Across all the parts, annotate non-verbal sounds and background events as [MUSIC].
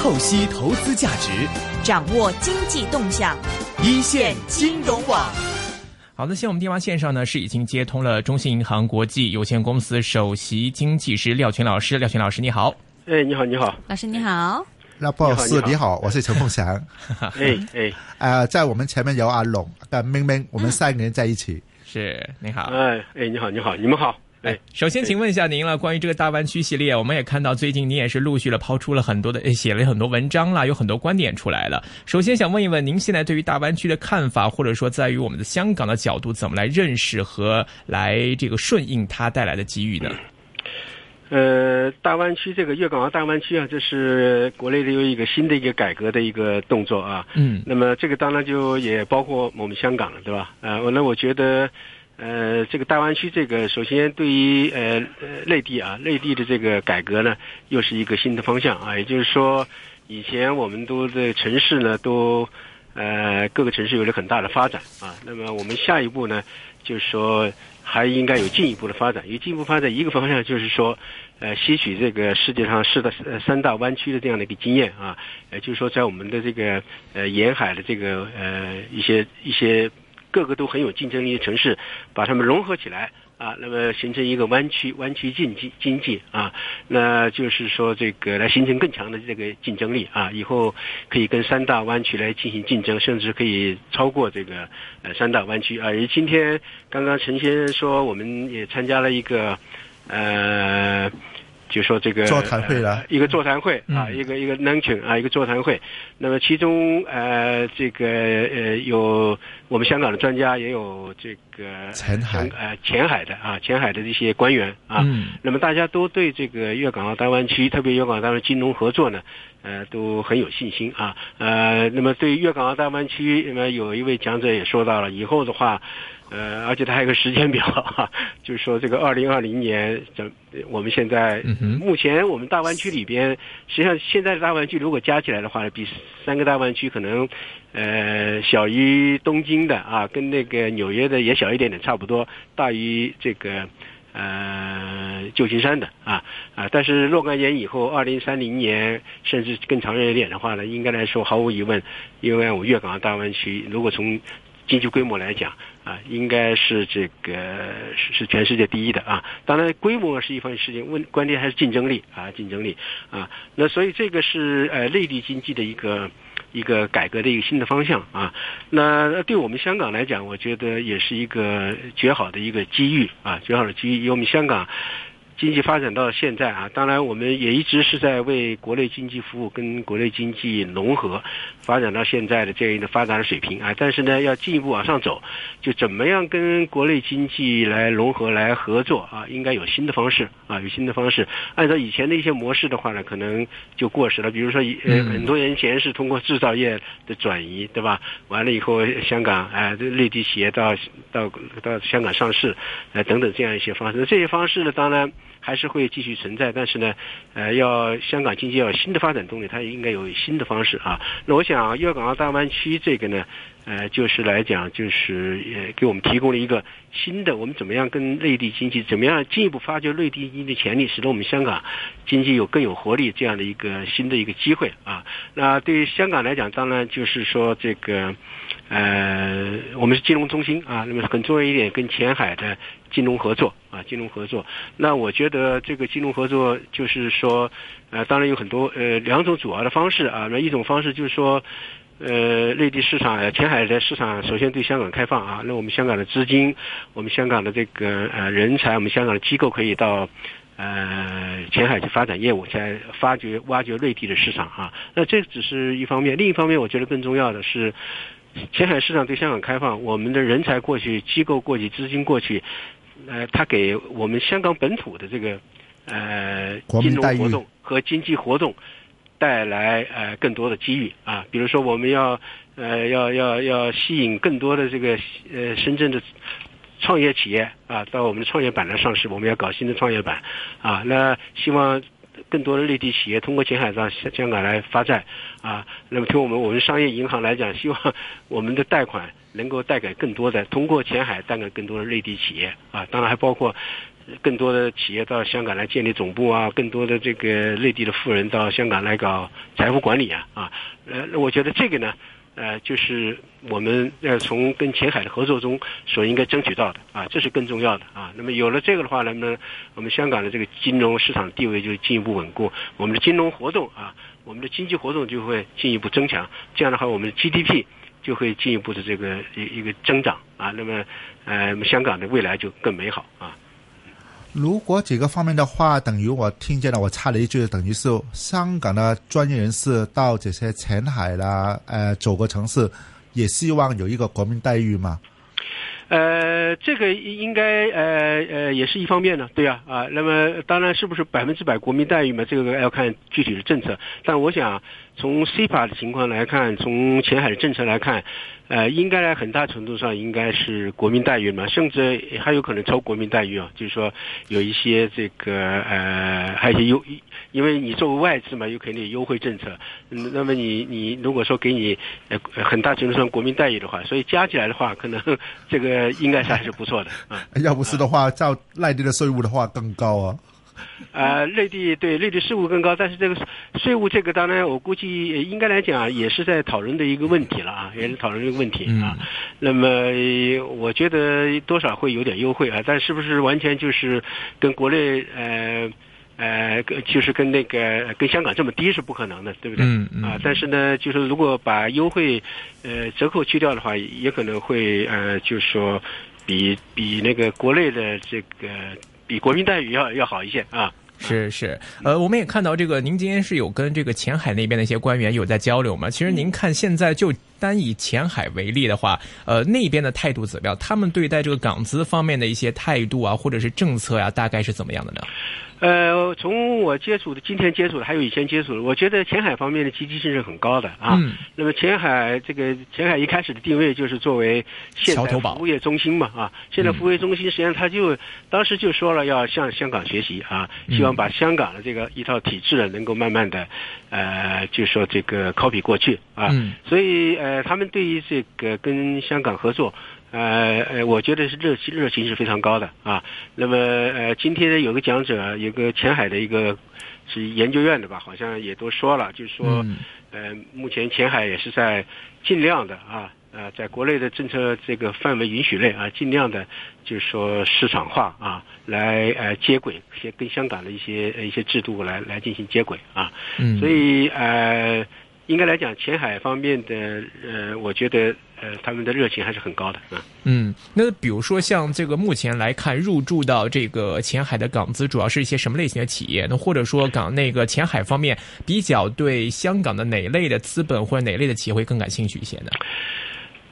透析投资价值，掌握经济动向，一线金融网。好的，现在我们电话线上呢是已经接通了中信银行国际有限公司首席经济师廖群老师，廖群老师你好。哎，你好，你好，老师你好。那不好意思，你好，我是陈凤祥。[LAUGHS] 哎哎，呃，在我们前面有阿龙跟明明，我们三个人在一起。[LAUGHS] 是，你好。哎哎，你好，你好，你们好。哎，首先请问一下您了，关于这个大湾区系列，我们也看到最近您也是陆续的抛出了很多的，写了很多文章啦，有很多观点出来了。首先想问一问，您现在对于大湾区的看法，或者说在于我们的香港的角度，怎么来认识和来这个顺应它带来的机遇呢？呃，大湾区这个粤港澳大湾区啊，这是国内的有一个新的一个改革的一个动作啊。嗯。那么这个当然就也包括我们香港了，对吧？呃，那我觉得，呃，这个大湾区这个首先对于呃呃内地啊，内地的这个改革呢，又是一个新的方向啊。也就是说，以前我们都在城市呢，都呃各个城市有了很大的发展啊。那么我们下一步呢，就是说。还应该有进一步的发展，有进一步发展，一个方向就是说，呃，吸取这个世界上四大三大湾区的这样的一个经验啊，也，就是说在我们的这个呃沿海的这个呃一些一些各个都很有竞争力的城市，把它们融合起来。啊，那么形成一个湾区湾区经济经济啊，那就是说这个来形成更强的这个竞争力啊，以后可以跟三大湾区来进行竞争，甚至可以超过这个呃三大湾区啊。而今天刚刚陈先生说，我们也参加了一个呃。就说这个座谈会了，一个座谈会啊，一个一个 luncheon 啊，一个座谈会。那么其中呃，这个呃有我们香港的专家，也有这个前海呃前海的啊，前海的这些官员啊。那么大家都对这个粤港澳大湾区，特别粤港澳大湾区金融合作呢，呃，都很有信心啊。呃，那么对粤港澳大湾区，那么有一位讲者也说到了，以后的话。呃，而且他还有个时间表，[LAUGHS] 哈，就是说这个二零二零年，这我们现在目前我们大湾区里边，实际上现在的大湾区如果加起来的话，比三个大湾区可能呃小于东京的啊，跟那个纽约的也小一点点，差不多大于这个呃旧金山的啊啊，但是若干年以后，二零三零年甚至更长远一点的话呢，应该来说毫无疑问，因为我粤港澳大湾区如果从经济规模来讲。啊，应该是这个是是全世界第一的啊！当然，规模是一方面事情，问关键还是竞争力啊，竞争力啊。那所以这个是呃内地经济的一个一个改革的一个新的方向啊。那对我们香港来讲，我觉得也是一个绝好的一个机遇啊，绝好的机遇，因为我们香港。经济发展到现在啊，当然我们也一直是在为国内经济服务，跟国内经济融合，发展到现在的这样一个发展的水平啊。但是呢，要进一步往上走，就怎么样跟国内经济来融合、来合作啊？应该有新的方式啊，有新的方式。按照以前的一些模式的话呢，可能就过时了。比如说，呃，很多年前是通过制造业的转移，对吧？完了以后，香港哎，内地企业到到到香港上市，呃，等等这样一些方式。这些方式呢，当然。还是会继续存在，但是呢，呃，要香港经济要有新的发展动力，它也应该有新的方式啊。那我想，粤港澳大湾区这个呢，呃，就是来讲，就是也给我们提供了一个新的，我们怎么样跟内地经济，怎么样进一步发掘内地经济潜力，使得我们香港经济有更有活力这样的一个新的一个机会啊。那对于香港来讲，当然就是说这个，呃，我们是金融中心啊，那么很重要一点，跟前海的。金融合作啊，金融合作。那我觉得这个金融合作就是说，呃，当然有很多呃两种主要的方式啊。那一种方式就是说，呃，内地市场、呃前海的市场首先对香港开放啊。那我们香港的资金，我们香港的这个呃人才，我们香港的机构可以到呃前海去发展业务，在发掘、挖掘内地的市场啊。那这只是一方面，另一方面，我觉得更重要的是，前海市场对香港开放，我们的人才过去，机构过去，资金过去。呃，它给我们香港本土的这个呃金融活动和经济活动带来呃更多的机遇啊，比如说我们要呃要要要吸引更多的这个呃深圳的创业企业啊到我们的创业板来上市，我们要搞新的创业板啊，那希望更多的内地企业通过前海到香港来发债啊，那么从我们我们商业银行来讲，希望 [LAUGHS] 我们的贷款。能够带给更多的通过前海带给更多的内地企业啊，当然还包括更多的企业到香港来建立总部啊，更多的这个内地的富人到香港来搞财富管理啊啊，呃，我觉得这个呢，呃，就是我们要从跟前海的合作中所应该争取到的啊，这是更重要的啊。那么有了这个的话，那么我们香港的这个金融市场地位就进一步稳固，我们的金融活动啊，我们的经济活动就会进一步增强，这样的话，我们的 GDP。就会进一步的这个一一个增长啊，那么呃，香港的未来就更美好啊。如果几个方面的话，等于我听见了，我插了一句，等于是香港的专业人士到这些前海啦，呃，九个城市，也希望有一个国民待遇嘛。呃，这个应该呃呃也是一方面呢，对呀啊，那么当然是不是百分之百国民待遇嘛？这个要看具体的政策。但我想从 CPA 的情况来看，从前海的政策来看。呃，应该在很大程度上应该是国民待遇嘛，甚至还有可能超国民待遇啊。就是说，有一些这个呃，还有些优，因为你作为外资嘛，有肯定有优惠政策。那么你你如果说给你呃很大程度上国民待遇的话，所以加起来的话，可能这个应该是还是不错的啊。[LAUGHS] 要不是的话，照内地的税务的话更高啊。呃，内地对内地税务更高，但是这个税务这个当然我估计应该来讲也是在讨论的一个问题了啊，也是讨论这个问题啊。那么我觉得多少会有点优惠啊，但是不是完全就是跟国内呃呃就是跟那个跟香港这么低是不可能的，对不对？嗯嗯啊，但是呢，就是如果把优惠呃折扣去掉的话，也可能会呃就是说比比那个国内的这个。比国民待遇要要好一些啊！是是，呃，我们也看到这个，您今天是有跟这个前海那边的一些官员有在交流嘛？其实您看现在就单以前海为例的话，呃，那边的态度怎么样？他们对待这个港资方面的一些态度啊，或者是政策呀，大概是怎么样的呢？呃，从我接触的今天接触的，还有以前接触的，我觉得前海方面的积极性是很高的啊。嗯。那么前海这个前海一开始的定位就是作为现代服务业中心嘛啊，现代服务业中心实际上他就当时就说了要向香港学习啊，希望把香港的这个一套体制呢能够慢慢的呃，就说这个 copy 过去啊。嗯。所以呃，他们对于这个跟香港合作。呃呃，我觉得是热情热情是非常高的啊。那么呃，今天呢有个讲者，有个前海的一个是研究院的吧，好像也都说了，就是说，呃，目前前海也是在尽量的啊，呃，在国内的政策这个范围允许内啊，尽量的，就是说市场化啊，来呃接轨，先跟香港的一些一些制度来来进行接轨啊。嗯。所以呃。应该来讲，前海方面的呃，我觉得呃，他们的热情还是很高的啊。嗯，那比如说像这个目前来看，入驻到这个前海的港资，主要是一些什么类型的企业？那或者说港那个前海方面比较对香港的哪类的资本或者哪类的企业会更感兴趣一些呢？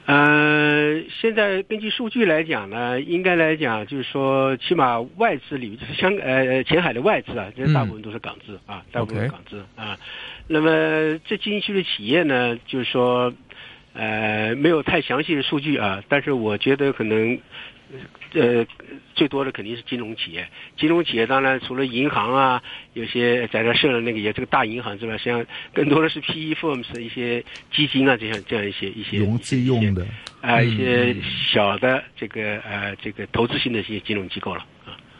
呃，现在根据数据来讲呢，应该来讲就是说，起码外资里就是香呃前海的外资啊，这大部分都是港资啊，大部分港资啊。那么这进去的企业呢，就是说，呃，没有太详细的数据啊，但是我觉得可能，呃，最多的肯定是金融企业。金融企业当然除了银行啊，有些在这设了那个也这个大银行之外，实际上更多的是 PE firms 一些基金啊，这样这样一些一些融资用的啊，一些小的这个呃这个投资性的一些金融机构了。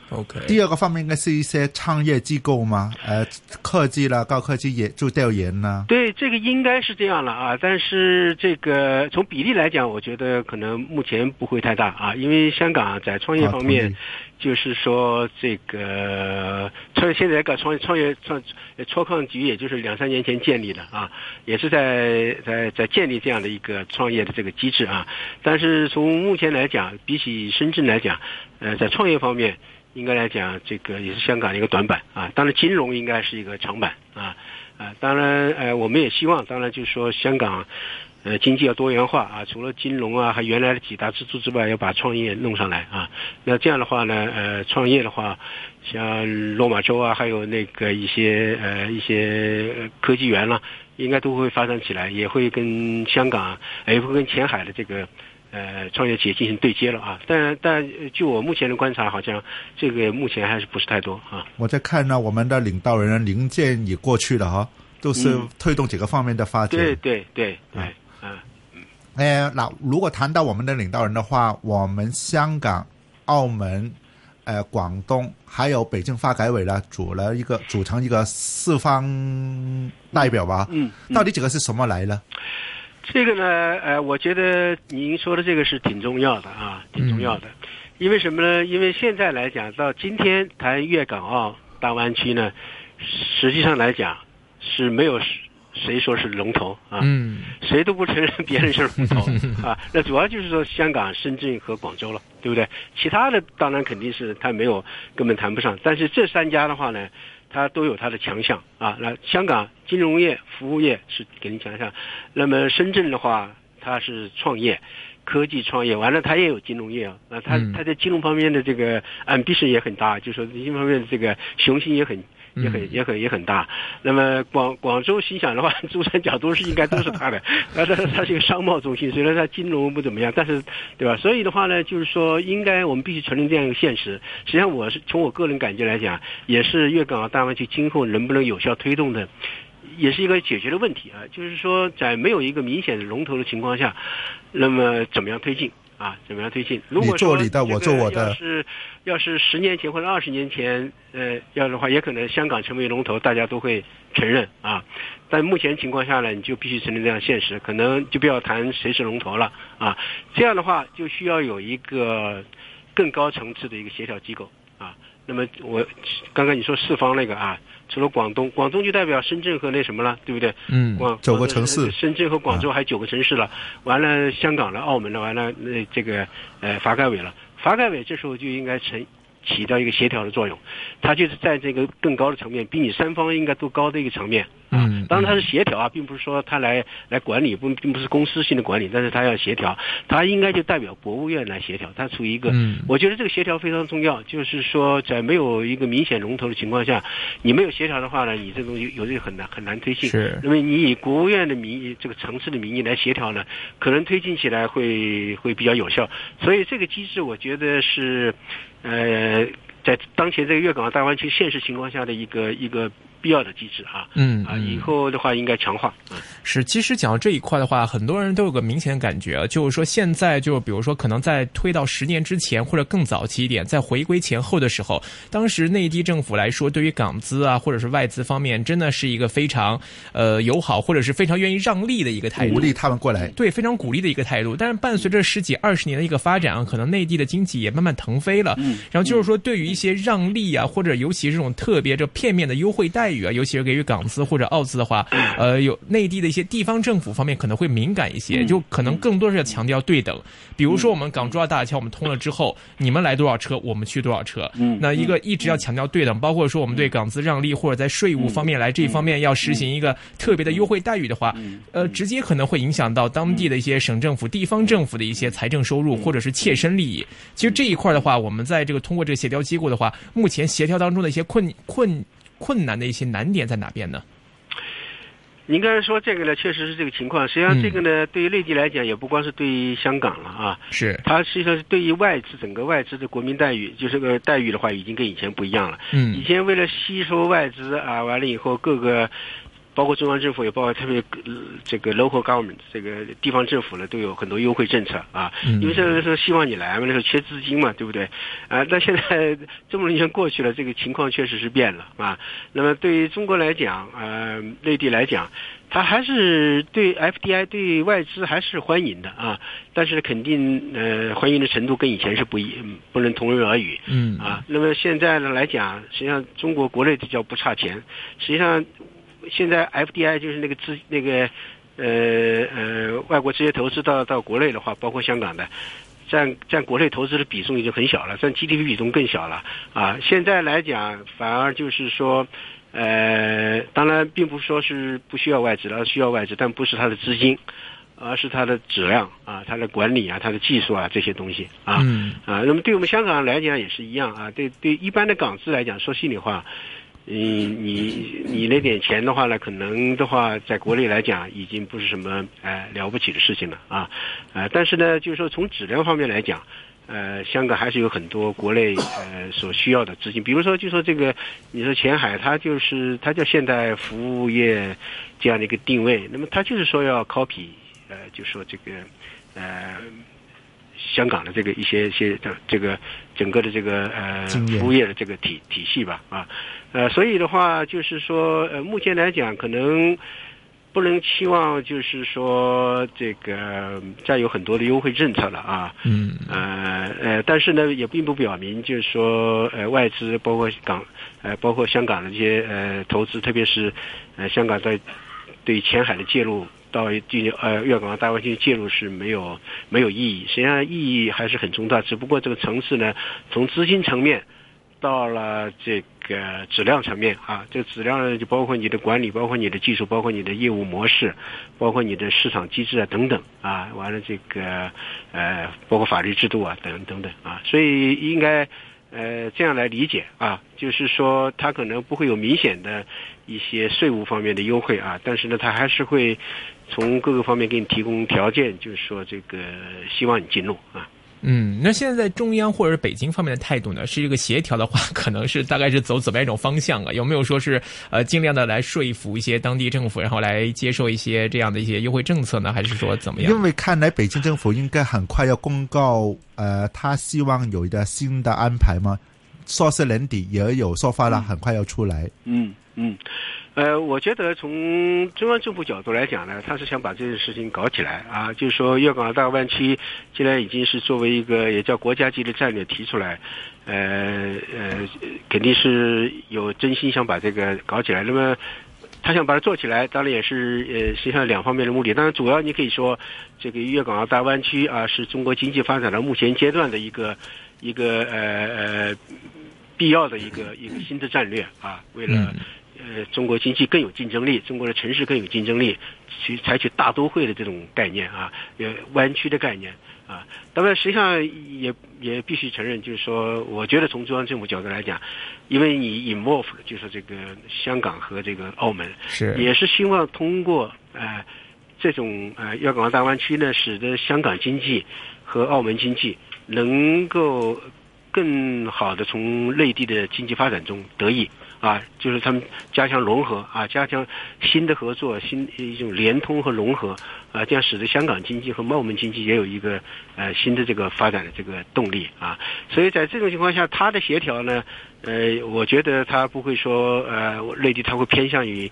OK，第二个方面应该是一些创业机构吗？呃，科技啦，高科技也做调研呢。对，这个应该是这样了啊。但是这个从比例来讲，我觉得可能目前不会太大啊，因为香港在创业方面，就是说这个创现在搞创业创业创创创局，也就是两三年前建立的啊，也是在在在建立这样的一个创业的这个机制啊。但是从目前来讲，比起深圳来讲，呃，在创业方面。应该来讲，这个也是香港一个短板啊。当然，金融应该是一个长板啊啊。当然，呃，我们也希望，当然就是说，香港呃经济要多元化啊。除了金融啊，还原来的几大支柱之外，要把创业弄上来啊。那这样的话呢，呃，创业的话，像落马洲啊，还有那个一些呃一些科技园了，应该都会发展起来，也会跟香港，也会跟前海的这个。呃，创业企业进行对接了啊，但但据我目前的观察，好像这个目前还是不是太多啊。我在看呢，我们的领导人零件也过去了哈，都是推动几个方面的发展。对对对对，嗯嗯。哎，那如果谈到我们的领导人的话，我们香港、澳门。呃广东还有北京发改委呢组了一个组成一个四方代表吧？嗯，到底这个是什么来呢？这个呢，呃，我觉得您说的这个是挺重要的啊，挺重要的。因为什么呢？因为现在来讲，到今天谈粤港澳大湾区呢，实际上来讲是没有谁说是龙头啊，嗯，谁都不承认别人是龙头 [LAUGHS] 啊。那主要就是说香港、深圳和广州了，对不对？其他的当然肯定是他没有，根本谈不上。但是这三家的话呢，它都有它的强项啊。那香港金融业、服务业是给您强项，那么深圳的话，它是创业。科技创业完了，它也有金融业啊，那它它在金融方面的这个 ambition 也很大，就是说金融方面的这个雄心也很也很也很也很大。那么广广州心想的话，珠三角都是应该都是它的，它它它是一个商贸中心，虽然它金融不怎么样，但是对吧？所以的话呢，就是说应该我们必须承认这样一个现实。实际上，我是从我个人感觉来讲，也是粤港澳大湾区今后能不能有效推动的。也是一个解决的问题啊，就是说在没有一个明显的龙头的情况下，那么怎么样推进啊？怎么样推进？如果说你做你的，我做我的。要是要是十年前或者二十年前，呃，要的话，也可能香港成为龙头，大家都会承认啊。但目前情况下呢，你就必须承认这样现实，可能就不要谈谁是龙头了啊。这样的话，就需要有一个更高层次的一个协调机构啊。那么我刚刚你说四方那个啊。除了广东，广东就代表深圳和那什么了，对不对？嗯，广九个城市，深圳和广州还九个城市了，完了香港了，澳门了，完了那这个呃发改委了，发改委这时候就应该成。起到一个协调的作用，它就是在这个更高的层面，比你三方应该都高的一个层面啊。当然它是协调啊，并不是说它来来管理，不并不是公司性的管理，但是它要协调，它应该就代表国务院来协调，它处于一个，我觉得这个协调非常重要，就是说在没有一个明显龙头的情况下，你没有协调的话呢，你这东西有这个很难很难推进。是，那么你以国务院的名义，这个城市的名义来协调呢，可能推进起来会会比较有效。所以这个机制，我觉得是。呃，在当前这个粤港澳大湾区现实情况下的一个一个。必要的机制啊，嗯啊，以后的话应该强化。是，其实讲到这一块的话，很多人都有个明显的感觉，就是说现在就比如说可能在推到十年之前或者更早期一点，在回归前后的时候，当时内地政府来说，对于港资啊或者是外资方面，真的是一个非常呃友好或者是非常愿意让利的一个态度，鼓励他们过来，对，非常鼓励的一个态度。但是伴随着十几二十年的一个发展啊，可能内地的经济也慢慢腾飞了，嗯，然后就是说对于一些让利啊或者尤其这种特别这片面的优惠待遇啊，尤其是给予港资或者澳资的话，呃，有内地的一些地方政府方面可能会敏感一些，就可能更多是要强调对等。比如说，我们港珠澳大桥我们通了之后，你们来多少车，我们去多少车。那一个一直要强调对等，包括说我们对港资让利或者在税务方面来这一方面要实行一个特别的优惠待遇的话，呃，直接可能会影响到当地的一些省政府、地方政府的一些财政收入或者是切身利益。其实这一块的话，我们在这个通过这个协调机构的话，目前协调当中的一些困困。困难的一些难点在哪边呢？您刚才说这个呢，确实是这个情况。实际上，这个呢，对于内地来讲，也不光是对于香港了啊。是。它实际上是对于外资整个外资的国民待遇，就是个待遇的话，已经跟以前不一样了。嗯。以前为了吸收外资啊，完了以后各个。包括中央政府也包括特别这个 local government 这个地方政府呢，都有很多优惠政策啊。因为现在是希望你来嘛，那时候缺资金嘛，对不对？啊，那现在这么多年过去了，这个情况确实是变了啊。那么对于中国来讲，呃，内地来讲，它还是对 FDI 对外资还是欢迎的啊。但是肯定呃，欢迎的程度跟以前是不一，不能同日而语。嗯啊，那么现在呢来讲，实际上中国国内这叫不差钱，实际上。现在 FDI 就是那个资那个呃呃外国直接投资到到国内的话，包括香港的，占占国内投资的比重已经很小了，占 GDP 比重更小了啊。现在来讲，反而就是说，呃，当然并不是说是不需要外资了，需要外资，但不是它的资金，而是它的质量啊，它的管理啊，它的技术啊这些东西啊啊。那么对我们香港来讲也是一样啊，对对一般的港资来讲，说心里话。你你你那点钱的话呢，可能的话，在国内来讲，已经不是什么呃了不起的事情了啊，呃，但是呢，就是说从质量方面来讲，呃，香港还是有很多国内呃所需要的资金，比如说，就说这个，你说前海，它就是它叫现代服务业这样的一个定位，那么它就是说要 copy，呃，就说这个呃。香港的这个一些一些这这个整个的这个呃服务业的这个体体系吧啊，呃，所以的话就是说呃，目前来讲可能不能期望就是说这个再有很多的优惠政策了啊，嗯。呃呃，但是呢也并不表明就是说呃外资包括港呃包括香港的这些呃投资，特别是呃香港在对前海的介入。到进呃粤港澳大湾区介入是没有没有意义，实际上意义还是很重大。只不过这个层次呢，从资金层面到了这个质量层面啊，这个质量就包括你的管理，包括你的技术，包括你的业务模式，包括你的市场机制啊等等啊，完了这个呃包括法律制度啊等等等啊，所以应该。呃，这样来理解啊，就是说它可能不会有明显的一些税务方面的优惠啊，但是呢，它还是会从各个方面给你提供条件，就是说这个希望你进入啊。嗯，那现在中央或者是北京方面的态度呢？是一个协调的话，可能是大概是走怎么样一种方向啊？有没有说是呃尽量的来说服一些当地政府，然后来接受一些这样的一些优惠政策呢？还是说怎么样？因为看来北京政府应该很快要公告，呃，他希望有一个新的安排吗？说是年底也有说法了，很快要出来。嗯嗯。呃，我觉得从中央政府角度来讲呢，他是想把这件事情搞起来啊，就是说粤港澳大湾区既然已经是作为一个也叫国家级的战略提出来，呃呃，肯定是有真心想把这个搞起来。那么他想把它做起来，当然也是呃实际上两方面的目的。当然，主要你可以说这个粤港澳大湾区啊，是中国经济发展的目前阶段的一个一个呃呃必要的一个一个新的战略啊，为了。呃，中国经济更有竞争力，中国的城市更有竞争力，去采取大都会的这种概念啊，呃，湾区的概念啊。当然，实际上也也必须承认，就是说，我觉得从中央政府角度来讲，因为你 involve 就是这个香港和这个澳门，是也是希望通过呃这种呃粤港澳大湾区呢，使得香港经济和澳门经济能够更好的从内地的经济发展中得益。啊，就是他们加强融合啊，加强新的合作，新一种联通和融合啊，这样使得香港经济和澳门经济也有一个呃新的这个发展的这个动力啊。所以在这种情况下，它的协调呢，呃，我觉得它不会说呃内地它会偏向于。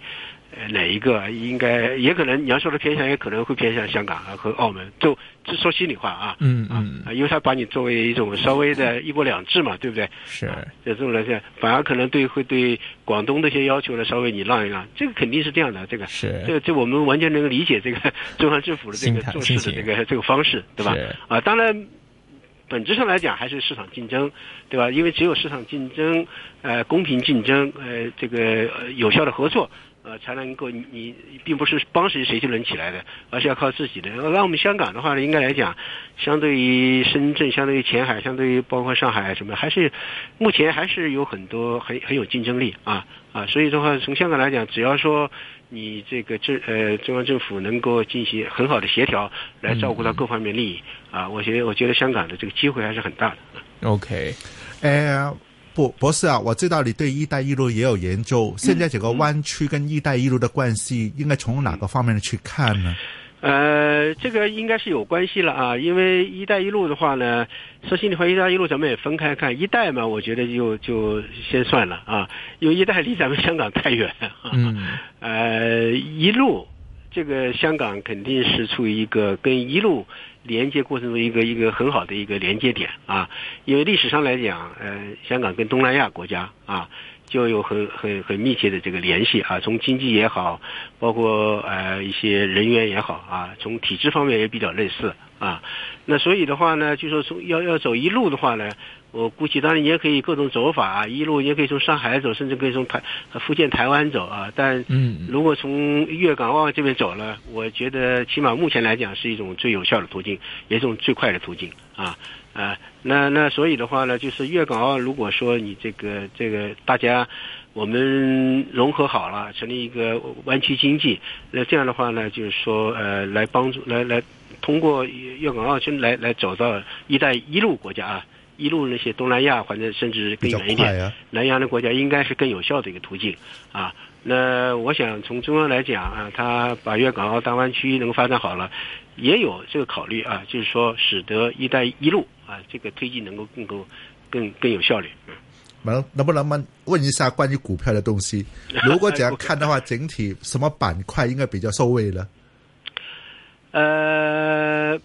呃，哪一个应该也可能你要说的偏向，也可能会偏向香港啊和澳门。就就说心里话啊，嗯嗯，因为他把你作为一种稍微的一国两制嘛，对不对？是，这种来讲，反而可能对会对广东的一些要求呢稍微你让一让，这个肯定是这样的。这个是，这这我们完全能够理解这个 [LAUGHS] 中央政府的这个做事的这个这个方式，对吧？啊，当然，本质上来讲还是市场竞争，对吧？因为只有市场竞争，呃，公平竞争，呃，这个有效的合作。呃，才能够你你并不是帮谁谁就能起来的，而是要靠自己的。那我们香港的话呢，应该来讲，相对于深圳，相对于前海，相对于包括上海什么，还是目前还是有很多很很有竞争力啊啊。所以的话，从香港来讲，只要说你这个政呃中央政府能够进行很好的协调，来照顾到各方面利益啊，我觉得我觉得香港的这个机会还是很大的。OK，呃。不，博士啊，我知道你对“一带一路”也有研究。现在整个湾区跟“一带一路”的关系，应该从哪个方面去看呢？呃，这个应该是有关系了啊，因为“一带一路”的话呢，说心里话，“一带一路”咱们也分开看，“一带”嘛，我觉得就就先算了啊，因为“一带”离咱们香港太远。嗯。[LAUGHS] 呃，“一路”这个香港肯定是处于一个跟“一路”。连接过程中一个一个很好的一个连接点啊，因为历史上来讲，呃，香港跟东南亚国家啊就有很很很密切的这个联系啊，从经济也好，包括呃一些人员也好啊，从体制方面也比较类似啊。那所以的话呢，就说从要要走一路的话呢。我估计，当然你也可以各种走法啊，一路也可以从上海走，甚至可以从台福建台湾走啊。但如果从粤港澳这边走了，我觉得起码目前来讲是一种最有效的途径，也是一种最快的途径啊啊。那那所以的话呢，就是粤港澳，如果说你这个这个大家我们融合好了，成立一个湾区经济，那这样的话呢，就是说呃，来帮助来来通过粤港澳去来来走到“一带一路”国家啊。一路那些东南亚或者甚至更远一点南洋的国家，应该是更有效的一个途径啊。那我想从中央来讲啊，他把粤港澳大湾区能够发展好了，也有这个考虑啊，就是说使得“一带一路”啊这个推进能够更够更更有效率。能能不能问问一下关于股票的东西？[LAUGHS] 如果这样看的话，整体什么板块应该比较受惠呢？呃。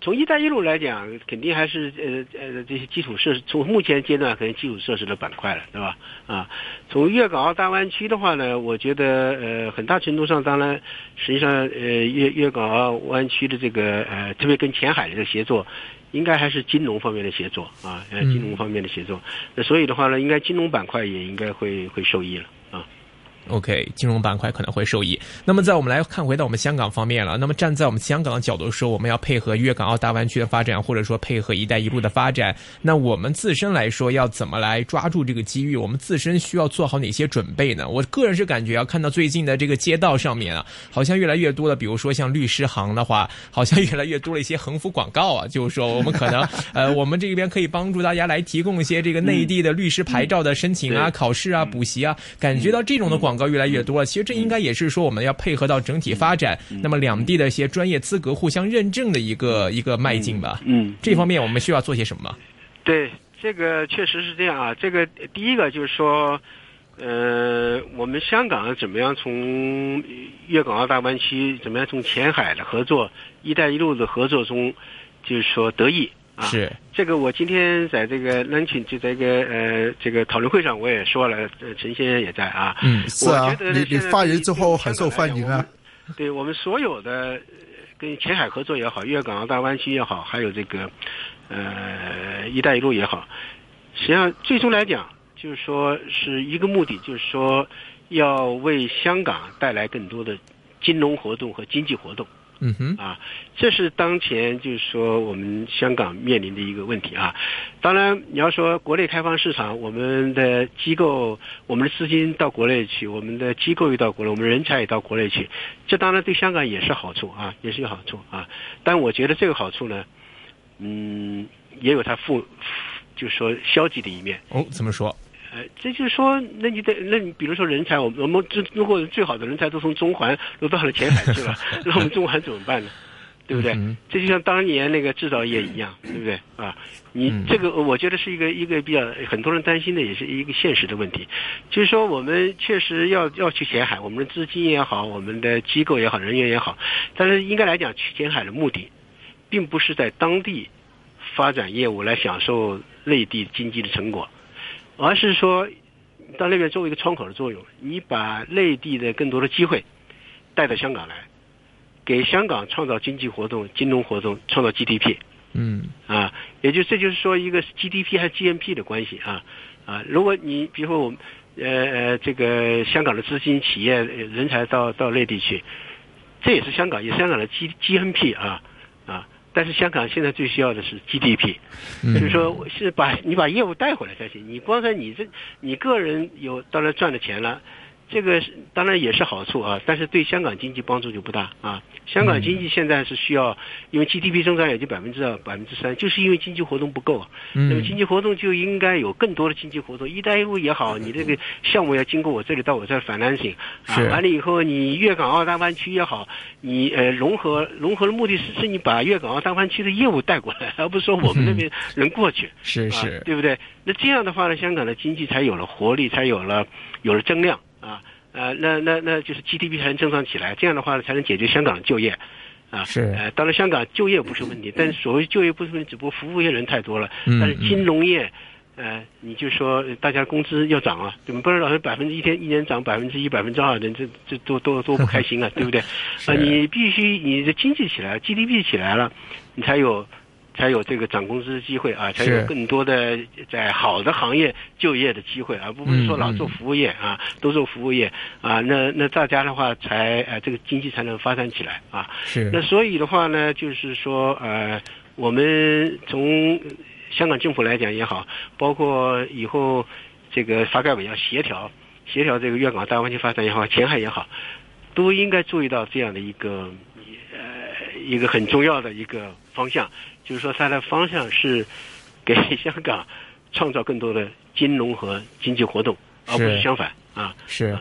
从“一带一路”来讲，肯定还是呃呃这些基础设施。从目前阶段，可能基础设施的板块了，对吧？啊，从粤港澳大湾区的话呢，我觉得呃很大程度上，当然实际上呃粤粤港澳湾区的这个呃特别跟前海的这个协作，应该还是金融方面的协作啊，呃金融方面的协作。那所以的话呢，应该金融板块也应该会会受益了。OK，金融板块可能会受益。那么，在我们来看回到我们香港方面了。那么，站在我们香港的角度说，我们要配合粤港澳大湾区的发展，或者说配合“一带一路”的发展，那我们自身来说要怎么来抓住这个机遇？我们自身需要做好哪些准备呢？我个人是感觉啊，看到最近的这个街道上面啊，好像越来越多的，比如说像律师行的话，好像越来越多了一些横幅广告啊，就是说我们可能 [LAUGHS] 呃，我们这边可以帮助大家来提供一些这个内地的律师牌照的申请啊、考试啊、补习啊，感觉到这种的广。高越来越多了，其实这应该也是说我们要配合到整体发展，那么两地的一些专业资格互相认证的一个一个迈进吧。嗯，这方面我们需要做些什么？对，这个确实是这样啊。这个第一个就是说，呃，我们香港怎么样从粤港澳大湾区怎么样从前海的合作、一带一路的合作中，就是说得益。是这个，我今天在这个 lunch 就在一个呃这个讨论会上，我也说了，陈先生也在啊。嗯，是啊，你你发言之后很受欢迎啊。对我们所有的跟前海合作也好，粤港澳大湾区也好，还有这个呃“一带一路”也好，实际上最终来讲，就是说是一个目的，就是说要为香港带来更多的金融活动和经济活动。嗯哼，啊，这是当前就是说我们香港面临的一个问题啊。当然，你要说国内开放市场，我们的机构、我们的资金到国内去，我们的机构也到国内，我们人才也到国内去，这当然对香港也是好处啊，也是有好处啊。但我觉得这个好处呢，嗯，也有它负，就是说消极的一面。哦，怎么说？呃，这就是说，那你得，那你比如说人才，我们我们这如果最好的人才都从中环都到了前海去了，[LAUGHS] 那我们中环怎么办呢？对不对？这就像当年那个制造业一样，对不对？啊，你这个我觉得是一个一个比较很多人担心的，也是一个现实的问题。就是说，我们确实要要去前海，我们的资金也好，我们的机构也好，人员也好，但是应该来讲，去前海的目的，并不是在当地发展业务来享受内地经济的成果。而是说，到那边作为一个窗口的作用，你把内地的更多的机会带到香港来，给香港创造经济活动、金融活动，创造 GDP。嗯，啊，也就这就是说一个 GDP 还是 GNP 的关系啊啊！如果你比如说我们呃呃这个香港的资金、企业、人才到到内地去，这也是香港，也是香港的 G GNP 啊啊。但是香港现在最需要的是 GDP，就是说，是把你把业务带回来才行。你光在你这，你个人有当然赚了钱了。这个当然也是好处啊，但是对香港经济帮助就不大啊。香港经济现在是需要，因为 GDP 增长也就百分之二、百分之三，就是因为经济活动不够。那么经济活动就应该有更多的经济活动，一带一路也好，你这个项目要经过我这里到我这儿 financing，啊，完了以后你粤港澳大湾区也好，你呃融合融合的目的是是你把粤港澳大湾区的业务带过来，而不是说我们那边人过去，是是，对不对？那这样的话呢，香港的经济才有了活力，才有了有了增量。啊，呃，那那那就是 GDP 才能增长起来，这样的话才能解决香港的就业，啊，是，呃，当然香港就业不是问题，但是所谓就业不是问题，只不过服务业人太多了，但是金融业，呃，你就说大家工资要涨啊，你们？不能老是百分之一天一年涨百分之一、百分之二，人这这多多多不开心啊，[LAUGHS] 对不对？啊，你必须你的经济起来，GDP 起来了，你才有。才有这个涨工资的机会啊，才有更多的在好的行业就业的机会，而不是说老做服务业啊，都做服务业啊，那那大家的话才呃这个经济才能发展起来啊。是。那所以的话呢，就是说呃，我们从香港政府来讲也好，包括以后这个发改委要协调协调这个粤港大湾区发展也好，前海也好，都应该注意到这样的一个呃一个很重要的一个方向。就是说，它的方向是给 [LAUGHS] 香港创造更多的金融和经济活动，而不是相反啊。是。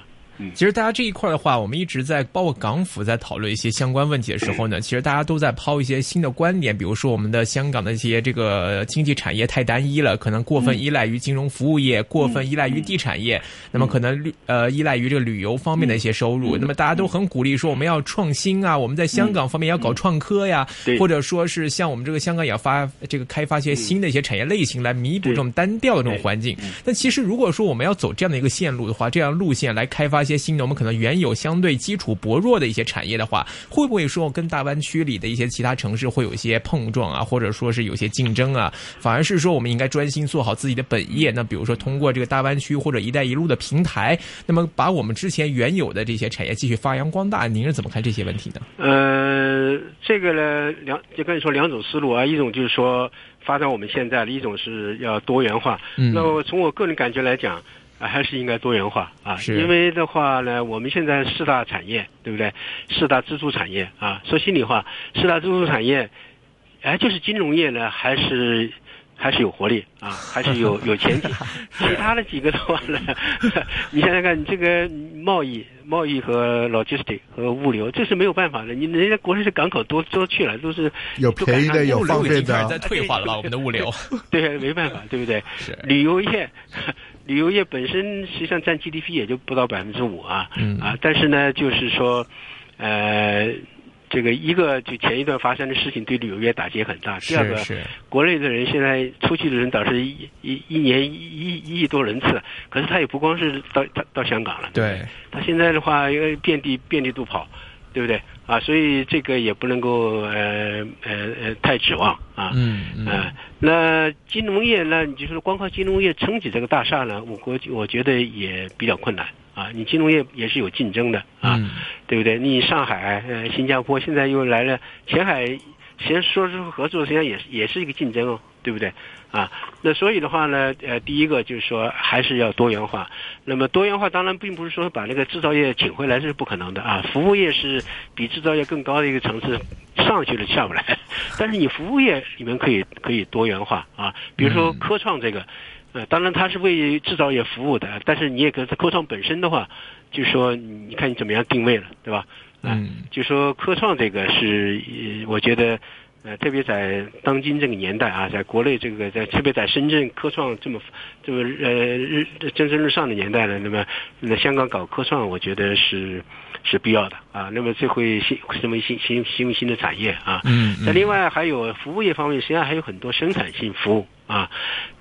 其实大家这一块的话，我们一直在包括港府在讨论一些相关问题的时候呢，其实大家都在抛一些新的观点，比如说我们的香港的一些这个经济产业太单一了，可能过分依赖于金融服务业，过分依赖于地产业，那么可能旅呃依赖于这个旅游方面的一些收入。那么大家都很鼓励说我们要创新啊，我们在香港方面要搞创科呀，或者说是像我们这个香港也要发这个开发一些新的一些产业类型来弥补这种单调的这种环境。但其实如果说我们要走这样的一个线路的话，这样路线来开发。些新的，我们可能原有相对基础薄弱的一些产业的话，会不会说跟大湾区里的一些其他城市会有一些碰撞啊，或者说是有些竞争啊？反而是说我们应该专心做好自己的本业。那比如说通过这个大湾区或者“一带一路”的平台，那么把我们之前原有的这些产业继续发扬光大。您是怎么看这些问题呢？呃，这个呢，两就跟你说两种思路啊，一种就是说发展我们现在的，一种是要多元化。那么从我个人感觉来讲。啊，还是应该多元化啊，因为的话呢，我们现在四大产业，对不对？四大支柱产业啊，说心里话，四大支柱产业，哎，就是金融业呢，还是还是有活力啊，还是有 [LAUGHS] 有前景。其他的几个的话呢，[LAUGHS] 你想想看，你这个贸易、贸易和 logistic 和物流，这是没有办法的。你人家国内的港口多多去了，都是有便宜的，有方便的，在退化了吧？[LAUGHS] 我们的物流，对，没办法，对不对？旅游业。旅游业本身实际上占 GDP 也就不到百分之五啊，嗯啊，但是呢，就是说，呃，这个一个就前一段发生的事情对旅游业打击很大。第二个是，国内的人现在出去的人倒是一一一年一一亿多人次，可是他也不光是到到到香港了，对，他现在的话因为遍地遍地都跑。对不对啊？所以这个也不能够呃呃呃太指望啊。嗯嗯。那金融业呢？你就说光靠金融业撑起这个大厦呢？我国我觉得也比较困难啊。你金融业也是有竞争的啊，对不对？你上海、呃新加坡现在又来了，前海先说是合作，实际上也是也是一个竞争哦。对不对啊？那所以的话呢，呃，第一个就是说还是要多元化。那么多元化当然并不是说把那个制造业请回来这是不可能的啊。服务业是比制造业更高的一个层次，上去了下不来。[LAUGHS] 但是你服务业里面可以可以多元化啊。比如说科创这个，呃，当然它是为制造业服务的，但是你也跟科创本身的话，就是说你看你怎么样定位了，对吧？嗯，就说科创这个是，我觉得。呃，特别在当今这个年代啊，在国内这个在特别在深圳科创这么这么呃日蒸蒸日上的年代呢，那么那香港搞科创，我觉得是是必要的啊。那么这会新成为新新新新的产业啊。嗯。那另外还有服务业方面，实际上还有很多生产性服务啊。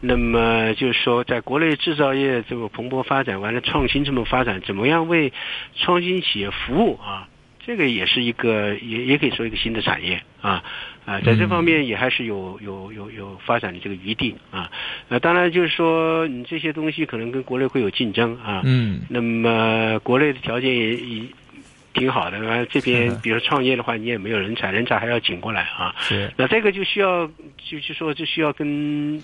那么就是说，在国内制造业这么蓬勃发展，完了创新这么发展，怎么样为创新企业服务啊？这个也是一个，也也可以说一个新的产业啊啊，在这方面也还是有有有有发展的这个余地啊。呃，当然就是说，你这些东西可能跟国内会有竞争啊。嗯。那么国内的条件也也挺好的，完这边比如创业的话，你也没有人才，人才还要请过来啊。是。那这个就需要，就是说，就需要跟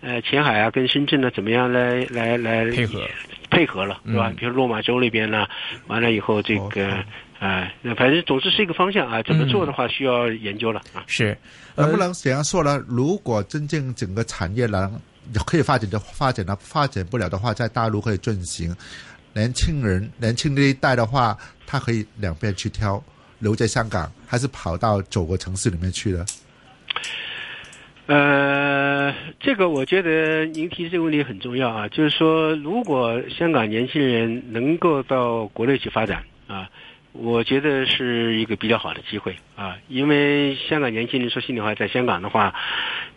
呃前海啊，跟深圳呢，怎么样来来来配合配合了，是吧？比如落马洲那边呢，完了以后这个。哎，那反正总之是一个方向啊，怎么做的话需要研究了啊。是，能不能怎样说呢？如果真正整个产业能可以发展的发展呢，发展不了的话，在大陆可以进行。年轻人，年轻的一代的话，他可以两边去挑，留在香港还是跑到九个城市里面去了？呃，这个我觉得您提这个问题很重要啊，就是说，如果香港年轻人能够到国内去发展啊。我觉得是一个比较好的机会啊，因为香港年轻人说心里话，在香港的话，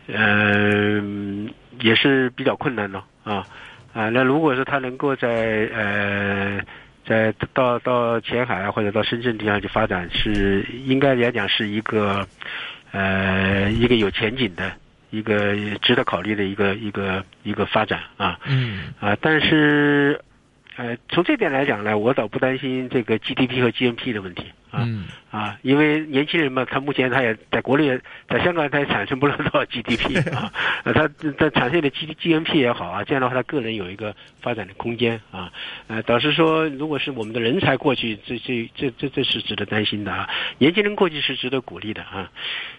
嗯，也是比较困难的啊啊。那如果说他能够在呃，在到到前海啊，或者到深圳地方去发展，是应该来讲是一个呃一个有前景的一个值得考虑的一个一个一个发展啊。嗯啊，但是。呃，从这点来讲呢，我倒不担心这个 GDP 和 GNP 的问题啊啊，因为年轻人嘛，他目前他也在国内，在香港他也产生不了多少 GDP [LAUGHS] 啊，他他产生的 G GNP 也好啊，这样的话他个人有一个发展的空间啊，呃，导师说如果是我们的人才过去，这这这这这是值得担心的啊，年轻人过去是值得鼓励的啊，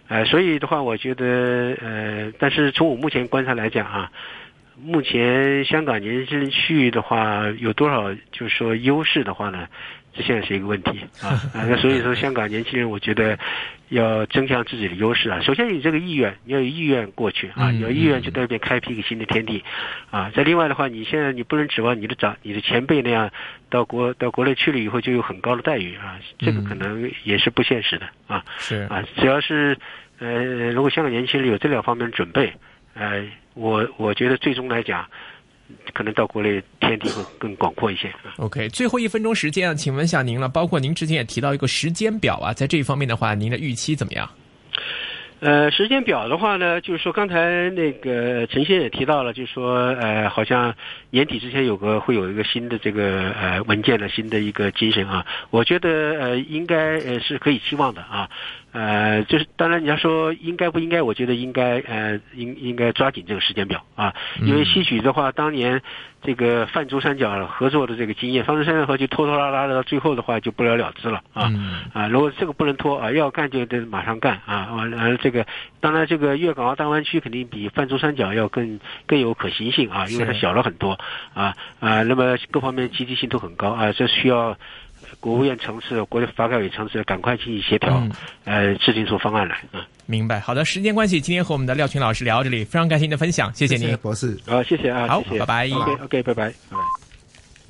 呃，所以的话，我觉得呃，但是从我目前观察来讲啊。目前香港年轻人去的话，有多少就是说优势的话呢？这现在是一个问题啊 [LAUGHS] 啊！那所以说，香港年轻人我觉得要增强自己的优势啊。首先你这个意愿，你要有意愿过去啊，有意愿就在那边开辟一个新的天地啊。再另外的话，你现在你不能指望你的长、你的前辈那样到国到国内去了以后就有很高的待遇啊，这个可能也是不现实的啊。是啊，只要是呃，如果香港年轻人有这两方面的准备，呃。我我觉得最终来讲，可能到国内天地会更广阔一些。OK，最后一分钟时间啊，请问一下您了。包括您之前也提到一个时间表啊，在这一方面的话，您的预期怎么样？呃，时间表的话呢，就是说刚才那个陈先也提到了，就是说呃，好像年底之前有个会有一个新的这个呃文件的新的一个精神啊，我觉得呃应该呃是可以期望的啊。呃，就是当然你要说应该不应该，我觉得应该呃应应该抓紧这个时间表啊，因为吸取的话，当年这个泛珠三角合作的这个经验，泛珠三角合就拖拖拉拉的，到最后的话就不了了之了啊啊！如果这个不能拖啊，要干就得马上干啊！完了这个当然这个粤港澳大湾区肯定比泛珠三角要更更有可行性啊，因为它小了很多啊啊，那么各方面积极性都很高啊，这需要。国务院城市、国发改委城市，赶快进行协调，呃，制定出方案来。嗯，明白。好的，时间关系，今天和我们的廖群老师聊到这里，非常感谢您的分享，谢谢您，博士。好，谢谢啊，好，拜拜。OK，OK，拜拜，拜拜。